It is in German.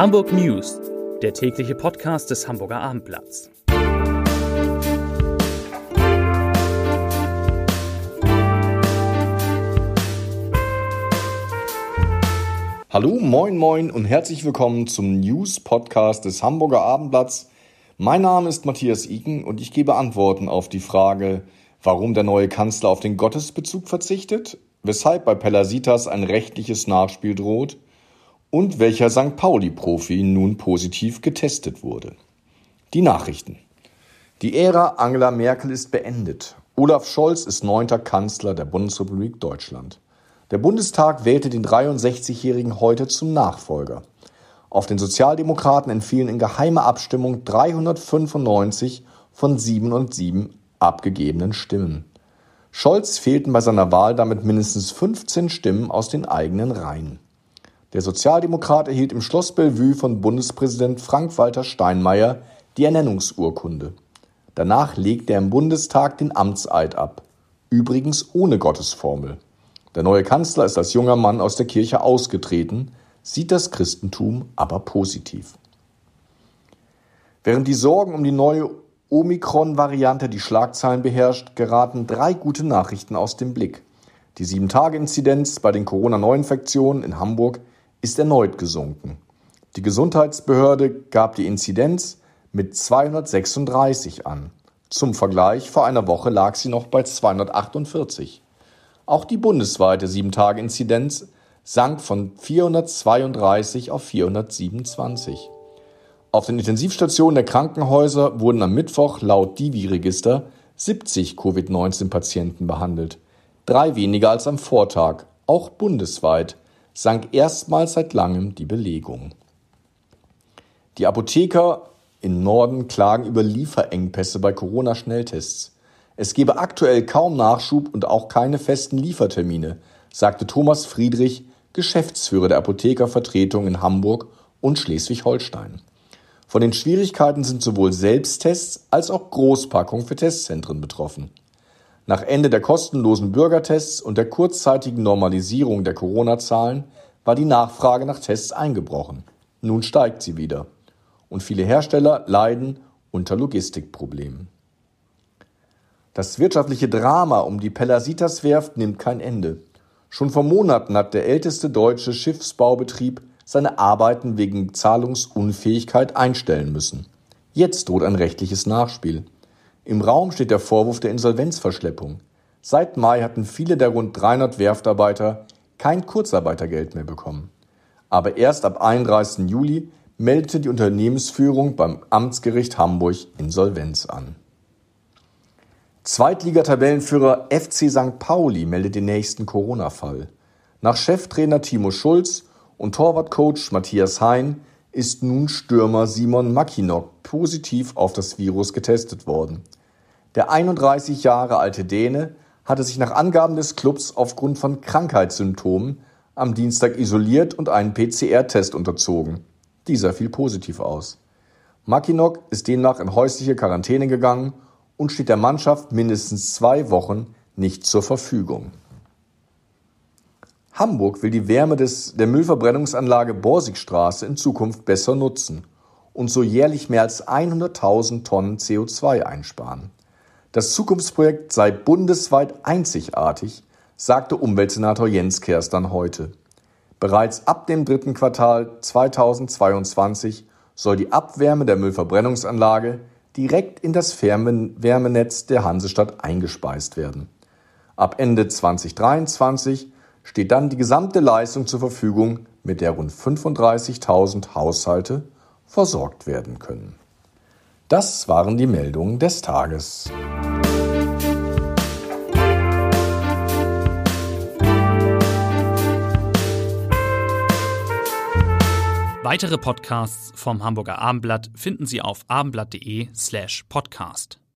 Hamburg News, der tägliche Podcast des Hamburger Abendblatts. Hallo, moin, moin und herzlich willkommen zum News-Podcast des Hamburger Abendblatts. Mein Name ist Matthias Iken und ich gebe Antworten auf die Frage, warum der neue Kanzler auf den Gottesbezug verzichtet, weshalb bei Pellasitas ein rechtliches Nachspiel droht und welcher St. Pauli-Profi nun positiv getestet wurde. Die Nachrichten. Die Ära Angela Merkel ist beendet. Olaf Scholz ist neunter Kanzler der Bundesrepublik Deutschland. Der Bundestag wählte den 63-Jährigen heute zum Nachfolger. Auf den Sozialdemokraten entfielen in geheimer Abstimmung 395 von 707 abgegebenen Stimmen. Scholz fehlten bei seiner Wahl damit mindestens 15 Stimmen aus den eigenen Reihen. Der Sozialdemokrat erhielt im Schloss Bellevue von Bundespräsident Frank-Walter Steinmeier die Ernennungsurkunde. Danach legte er im Bundestag den Amtseid ab, übrigens ohne Gottesformel. Der neue Kanzler ist als junger Mann aus der Kirche ausgetreten, sieht das Christentum aber positiv. Während die Sorgen um die neue Omikron-Variante die Schlagzeilen beherrscht, geraten drei gute Nachrichten aus dem Blick. Die 7-Tage-Inzidenz bei den Corona-Neuinfektionen in Hamburg ist erneut gesunken. Die Gesundheitsbehörde gab die Inzidenz mit 236 an. Zum Vergleich, vor einer Woche lag sie noch bei 248. Auch die bundesweite 7-Tage-Inzidenz sank von 432 auf 427. Auf den Intensivstationen der Krankenhäuser wurden am Mittwoch laut Divi-Register 70 Covid-19-Patienten behandelt. Drei weniger als am Vortag. Auch bundesweit sank erstmals seit langem die Belegung. Die Apotheker im Norden klagen über Lieferengpässe bei Corona-Schnelltests. Es gebe aktuell kaum Nachschub und auch keine festen Liefertermine, sagte Thomas Friedrich, Geschäftsführer der Apothekervertretung in Hamburg und Schleswig-Holstein. Von den Schwierigkeiten sind sowohl Selbsttests als auch Großpackungen für Testzentren betroffen. Nach Ende der kostenlosen Bürgertests und der kurzzeitigen Normalisierung der Corona-Zahlen war die Nachfrage nach Tests eingebrochen. Nun steigt sie wieder. Und viele Hersteller leiden unter Logistikproblemen. Das wirtschaftliche Drama um die Pellasitas-Werft nimmt kein Ende. Schon vor Monaten hat der älteste deutsche Schiffsbaubetrieb seine Arbeiten wegen Zahlungsunfähigkeit einstellen müssen. Jetzt droht ein rechtliches Nachspiel. Im Raum steht der Vorwurf der Insolvenzverschleppung. Seit Mai hatten viele der rund 300 Werftarbeiter kein Kurzarbeitergeld mehr bekommen. Aber erst ab 31. Juli meldete die Unternehmensführung beim Amtsgericht Hamburg Insolvenz an. Zweitligatabellenführer FC St. Pauli meldet den nächsten Corona-Fall. Nach Cheftrainer Timo Schulz und Torwartcoach Matthias Hein ist nun Stürmer Simon Mackinock positiv auf das Virus getestet worden. Der 31 Jahre alte Däne hatte sich nach Angaben des Clubs aufgrund von Krankheitssymptomen am Dienstag isoliert und einen PCR-Test unterzogen. Dieser fiel positiv aus. Mackinock ist demnach in häusliche Quarantäne gegangen und steht der Mannschaft mindestens zwei Wochen nicht zur Verfügung. Hamburg will die Wärme des, der Müllverbrennungsanlage Borsigstraße in Zukunft besser nutzen und so jährlich mehr als 100.000 Tonnen CO2 einsparen. Das Zukunftsprojekt sei bundesweit einzigartig, sagte Umweltsenator Jens Kerstern heute. Bereits ab dem dritten Quartal 2022 soll die Abwärme der Müllverbrennungsanlage direkt in das Wärmenetz der Hansestadt eingespeist werden. Ab Ende 2023 steht dann die gesamte Leistung zur Verfügung, mit der rund 35.000 Haushalte versorgt werden können. Das waren die Meldungen des Tages. Weitere Podcasts vom Hamburger Abendblatt finden Sie auf abendblatt.de slash podcast.